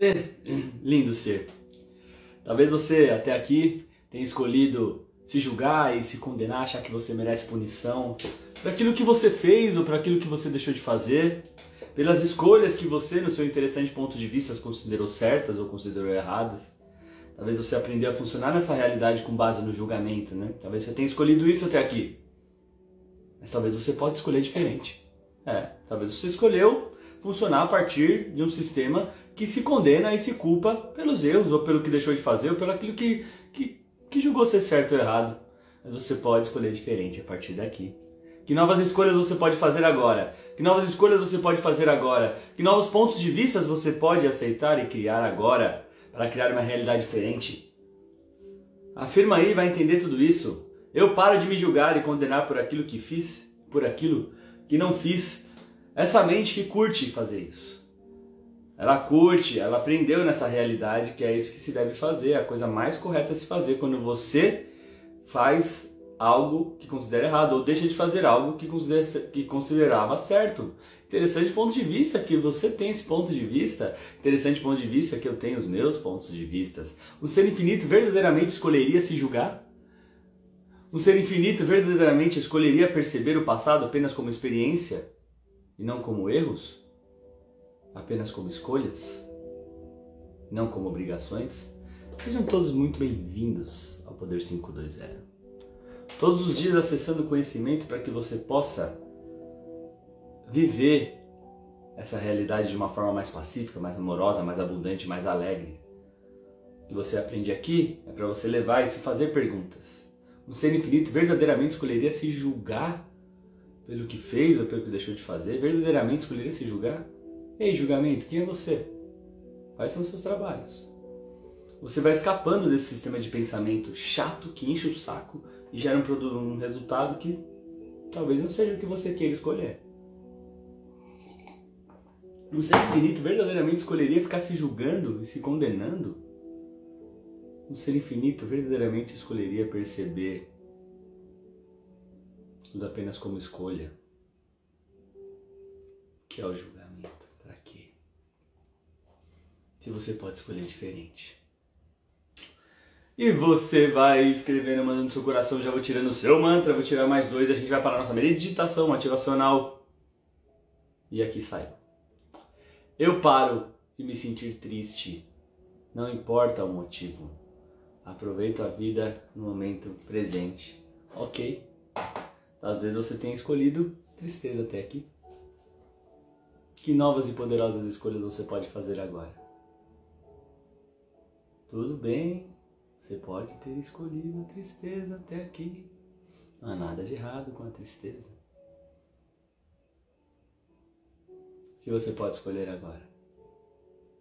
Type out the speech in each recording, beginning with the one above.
Lindo ser. Talvez você até aqui tenha escolhido se julgar e se condenar, achar que você merece punição por aquilo que você fez ou por aquilo que você deixou de fazer, pelas escolhas que você, no seu interessante ponto de vista, considerou certas ou considerou erradas. Talvez você aprendeu a funcionar nessa realidade com base no julgamento, né? Talvez você tenha escolhido isso até aqui. Mas talvez você pode escolher diferente. É, talvez você escolheu funcionar a partir de um sistema que se condena e se culpa pelos erros, ou pelo que deixou de fazer, ou pelo aquilo que, que, que julgou ser certo ou errado. Mas você pode escolher diferente a partir daqui. Que novas escolhas você pode fazer agora? Que novas escolhas você pode fazer agora? Que novos pontos de vista você pode aceitar e criar agora para criar uma realidade diferente? Afirma aí, vai entender tudo isso. Eu paro de me julgar e condenar por aquilo que fiz, por aquilo que não fiz. Essa mente que curte fazer isso. Ela curte, ela aprendeu nessa realidade que é isso que se deve fazer, a coisa mais correta a se fazer quando você faz algo que considera errado ou deixa de fazer algo que, considera, que considerava certo. Interessante ponto de vista que você tem esse ponto de vista. Interessante ponto de vista que eu tenho os meus pontos de vistas. O ser infinito verdadeiramente escolheria se julgar? O ser infinito verdadeiramente escolheria perceber o passado apenas como experiência e não como erros? apenas como escolhas, não como obrigações. Sejam todos muito bem-vindos ao Poder 520. Todos os dias acessando conhecimento para que você possa viver essa realidade de uma forma mais pacífica, mais amorosa, mais abundante, mais alegre. O que você aprende aqui é para você levar e se fazer perguntas. Um ser infinito verdadeiramente escolheria se julgar pelo que fez ou pelo que deixou de fazer? Verdadeiramente escolheria se julgar? Ei, julgamento, quem é você? Quais são os seus trabalhos? Você vai escapando desse sistema de pensamento chato que enche o saco e gera um, um resultado que talvez não seja o que você queira escolher. Um ser infinito verdadeiramente escolheria ficar se julgando e se condenando? Um ser infinito verdadeiramente escolheria perceber tudo apenas como escolha, que é o julgamento se você pode escolher diferente. E você vai escrevendo, mandando seu coração, já vou tirando o seu mantra, vou tirar mais dois, a gente vai para a nossa meditação motivacional. E aqui sai. Eu paro de me sentir triste, não importa o motivo. Aproveito a vida no momento presente. Ok. Vezes você tem escolhido tristeza até aqui. Que novas e poderosas escolhas você pode fazer agora? Tudo bem, você pode ter escolhido a tristeza até aqui. Não há nada de errado com a tristeza. O que você pode escolher agora?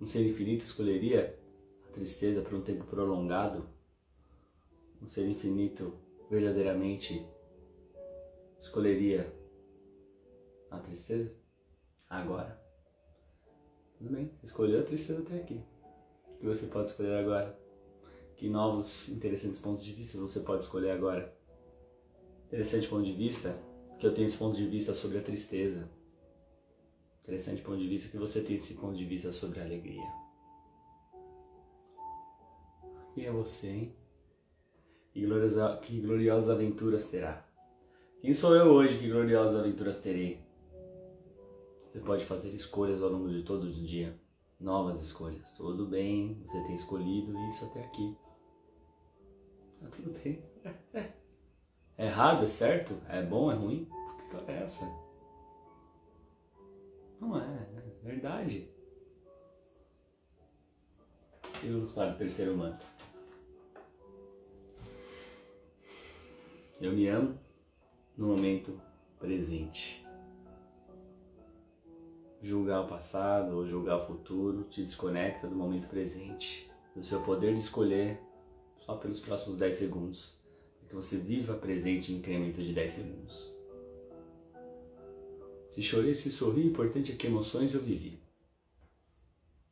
Um ser infinito escolheria a tristeza por um tempo prolongado? Um ser infinito verdadeiramente escolheria a tristeza? Agora. Tudo bem, você escolheu a tristeza até aqui que você pode escolher agora? Que novos interessantes pontos de vista você pode escolher agora? Interessante ponto de vista que eu tenho esse ponto de vista sobre a tristeza. Interessante ponto de vista que você tem esse ponto de vista sobre a alegria. Quem é você, hein? Que, gloriosa, que gloriosas aventuras terá? Quem sou eu hoje? Que gloriosas aventuras terei? Você pode fazer escolhas ao longo de todo o dia novas escolhas. Tudo bem, você tem escolhido isso até aqui. Tá tudo bem. É errado, é certo? É bom, é ruim? Que história é essa? Não é, é verdade. Vamos para o terceiro manto. Eu me amo no momento presente julgar o passado ou julgar o futuro te desconecta do momento presente, do seu poder de escolher só pelos próximos 10 segundos, para que você viva presente em incremento de 10 segundos. Se chorei, se sorri, o importante é que emoções eu vivi.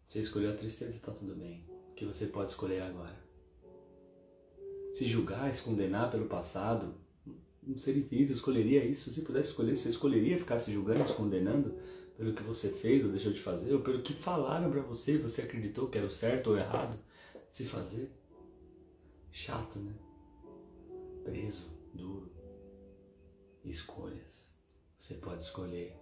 Você escolheu a tristeza, está tudo bem. O que você pode escolher agora? Se julgar, se condenar pelo passado, um ser infinito escolheria isso. Se pudesse escolher, você escolheria ficar se julgando, se condenando pelo que você fez ou deixou de fazer, ou pelo que falaram para você e você acreditou que era o certo ou errado se fazer. Chato, né? Preso, duro. Escolhas. Você pode escolher.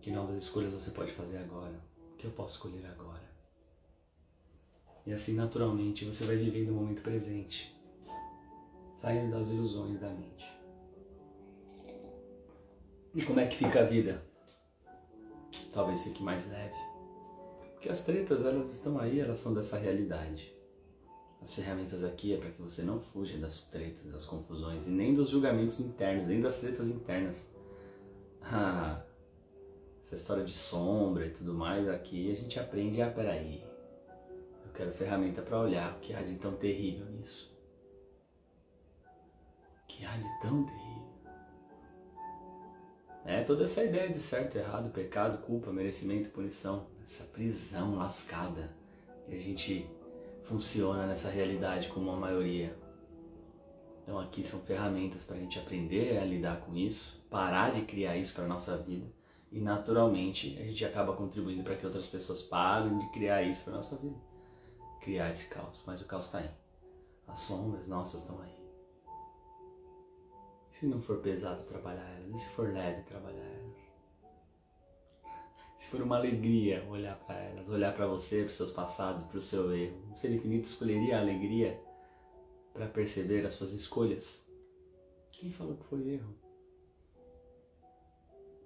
Que novas escolhas você pode fazer agora? O que eu posso escolher agora? E assim, naturalmente, você vai vivendo o momento presente, saindo das ilusões da mente. E como é que fica a vida? Talvez fique mais leve. Porque as tretas, elas estão aí, elas são dessa realidade. As ferramentas aqui é para que você não fuja das tretas, das confusões e nem dos julgamentos internos, nem das tretas internas. Ah, essa história de sombra e tudo mais aqui, a gente aprende, ah, peraí, eu quero ferramenta para olhar o que há de tão terrível nisso. Que há de tão terrível? É toda essa ideia de certo, errado, pecado, culpa, merecimento, punição, essa prisão lascada que a gente funciona nessa realidade como a maioria. Então aqui são ferramentas para a gente aprender a lidar com isso, parar de criar isso para nossa vida e naturalmente a gente acaba contribuindo para que outras pessoas parem de criar isso para nossa vida, criar esse caos. Mas o caos está aí, as sombras nossas estão aí. Se não for pesado trabalhar elas, e se for leve trabalhar elas? Se for uma alegria olhar para elas, olhar para você, para os seus passados, para o seu erro, o ser infinito escolheria a alegria para perceber as suas escolhas? Quem falou que foi erro?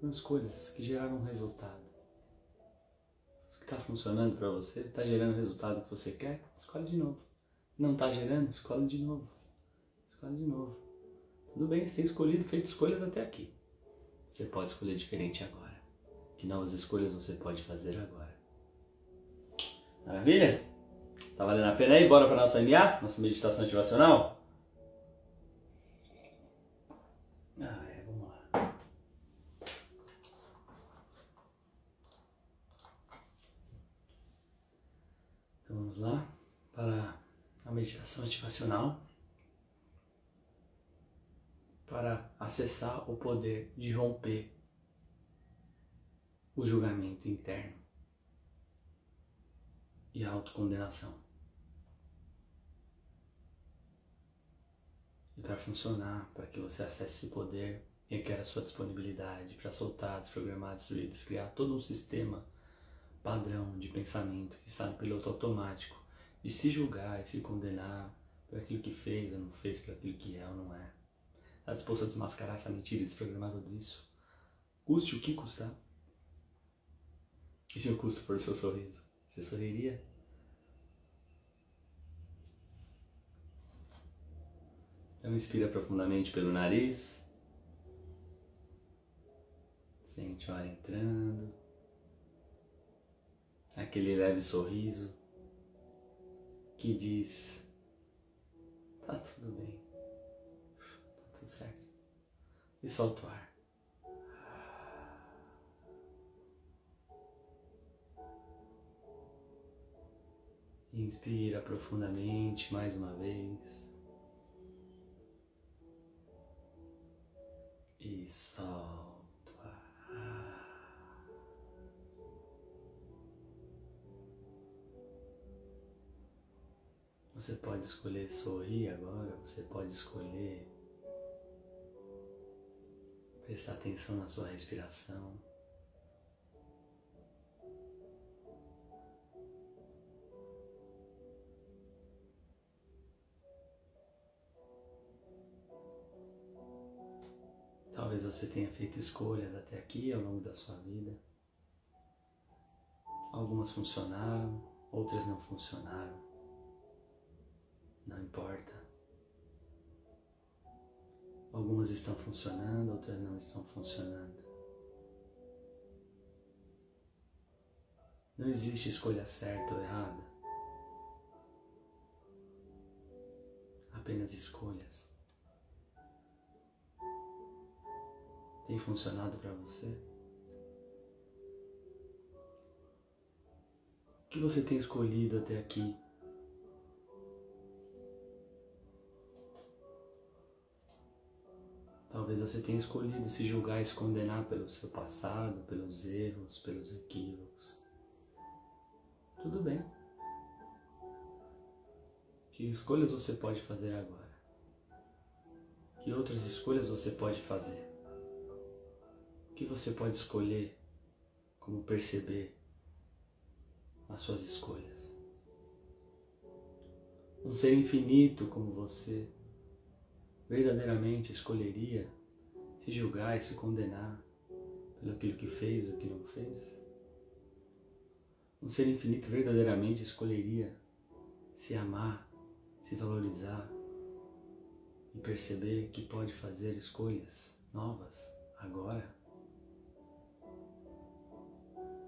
São escolhas que geraram um resultado. O que está funcionando para você, está gerando o resultado que você quer, escolhe de novo. Não está gerando, escolhe de novo. Escolhe de novo. Tudo bem, você tem escolhido, feito escolhas até aqui. Você pode escolher diferente agora. Que novas escolhas você pode fazer agora? Maravilha? Tá valendo a pena aí? Bora para nossa MA? Nossa meditação motivacional? Ah, é, vamos lá. Então vamos lá para a meditação motivacional para acessar o poder de romper o julgamento interno e a autocondenação. E para funcionar, para que você acesse esse poder, requer a sua disponibilidade para soltar, desprogramar, destruir, criar todo um sistema padrão de pensamento que está no piloto automático de se julgar e se condenar por aquilo que fez ou não fez, por aquilo que é ou não é. Está disposto a desmascarar essa mentira e desprogramar tudo isso? Custe o que custar. E se o custo for o seu sorriso? Você sorriria? Então inspira profundamente pelo nariz. Sente o ar entrando. Aquele leve sorriso que diz: Tá tudo bem certo. E solta o ar. Inspira profundamente mais uma vez. E solta. Você pode escolher sorrir agora, você pode escolher prestar atenção na sua respiração. Talvez você tenha feito escolhas até aqui ao longo da sua vida. Algumas funcionaram, outras não funcionaram. Não importa. Algumas estão funcionando, outras não estão funcionando. Não existe escolha certa ou errada. Apenas escolhas. Tem funcionado para você? O que você tem escolhido até aqui Talvez você tenha escolhido se julgar e se condenar pelo seu passado, pelos erros, pelos equívocos. Tudo bem. Que escolhas você pode fazer agora? Que outras escolhas você pode fazer? O que você pode escolher como perceber as suas escolhas? Um ser infinito como você verdadeiramente escolheria se julgar e se condenar pelo aquilo que fez ou que não fez? Um ser infinito verdadeiramente escolheria se amar, se valorizar e perceber que pode fazer escolhas novas agora?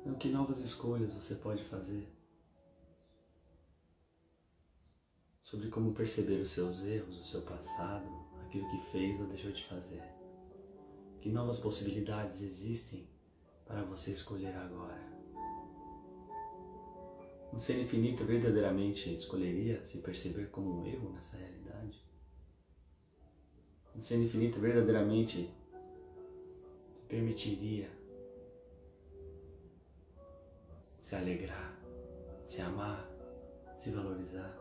Então, que novas escolhas você pode fazer sobre como perceber os seus erros, o seu passado, aquilo que fez ou deixou de fazer. Que novas possibilidades existem para você escolher agora? Um ser infinito verdadeiramente escolheria se perceber como erro nessa realidade? Um ser infinito verdadeiramente se permitiria se alegrar, se amar, se valorizar?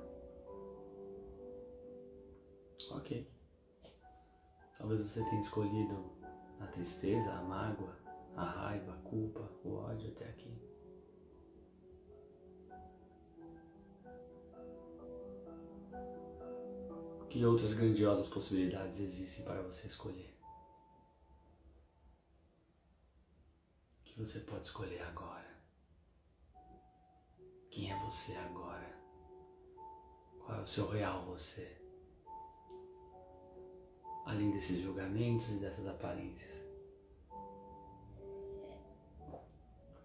Ok. Talvez você tenha escolhido a tristeza, a mágoa, a raiva, a culpa, o ódio até aqui. Que outras grandiosas possibilidades existem para você escolher? Que você pode escolher agora? Quem é você agora? Qual é o seu real você? Além desses julgamentos e dessas aparências.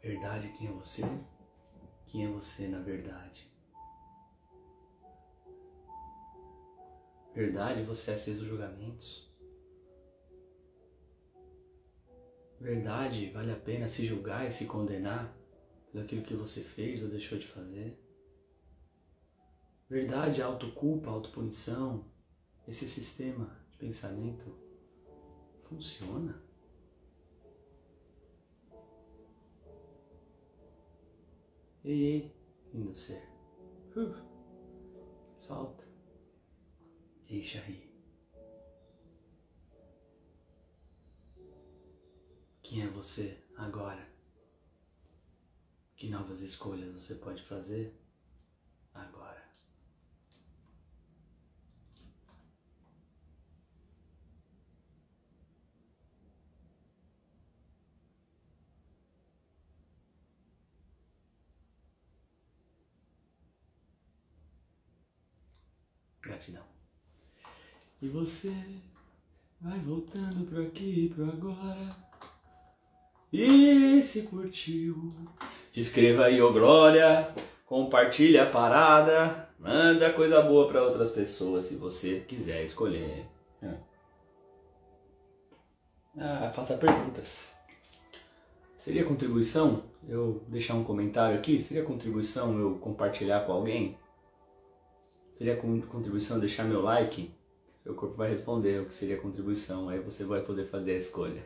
Verdade, quem é você? Quem é você na verdade? Verdade, você é seus julgamentos? Verdade, vale a pena se julgar e se condenar pelo aquilo que você fez ou deixou de fazer? Verdade, autoculpa, autopunição, esse sistema pensamento funciona. Ei, ei, lindo ser. Uh, solta. Deixa ir. Quem é você agora? Que novas escolhas você pode fazer agora? Gratidão. E você vai voltando pro aqui e pro agora. E se curtiu, escreva aí, ô glória, compartilha a parada, manda coisa boa para outras pessoas se você quiser escolher. É. Ah, faça perguntas. Seria contribuição eu deixar um comentário aqui? Seria contribuição eu compartilhar com alguém? Seria contribuição deixar meu like? Seu corpo vai responder o que seria contribuição, aí você vai poder fazer a escolha.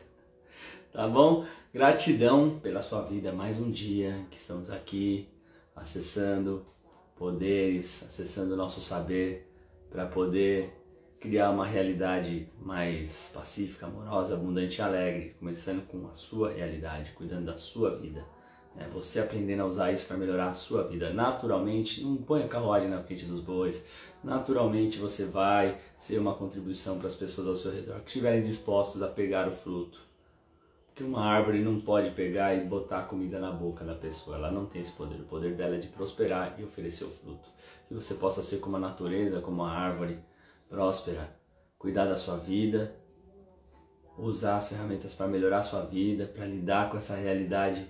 Tá bom? Gratidão pela sua vida, mais um dia que estamos aqui acessando poderes, acessando o nosso saber para poder criar uma realidade mais pacífica, amorosa, abundante e alegre, começando com a sua realidade, cuidando da sua vida. É você aprendendo a usar isso para melhorar a sua vida. Naturalmente, não põe a carruagem na frente dos bois. Naturalmente você vai ser uma contribuição para as pessoas ao seu redor que estiverem dispostos a pegar o fruto. Porque uma árvore não pode pegar e botar comida na boca da pessoa. Ela não tem esse poder. O poder dela é de prosperar e oferecer o fruto. Que você possa ser como a natureza, como a árvore próspera, cuidar da sua vida, usar as ferramentas para melhorar a sua vida, para lidar com essa realidade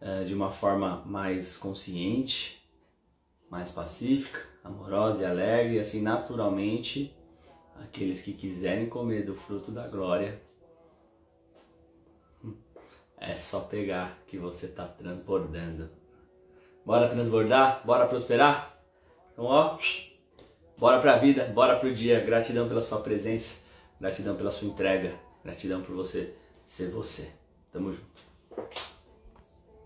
uh, de uma forma mais consciente, mais pacífica, amorosa e alegre, e assim naturalmente aqueles que quiserem comer do fruto da glória é só pegar que você está transbordando. Bora transbordar? Bora prosperar? Então, ó, bora pra vida, bora pro dia. Gratidão pela sua presença, gratidão pela sua entrega, Gratidão por você ser você. Tamo junto.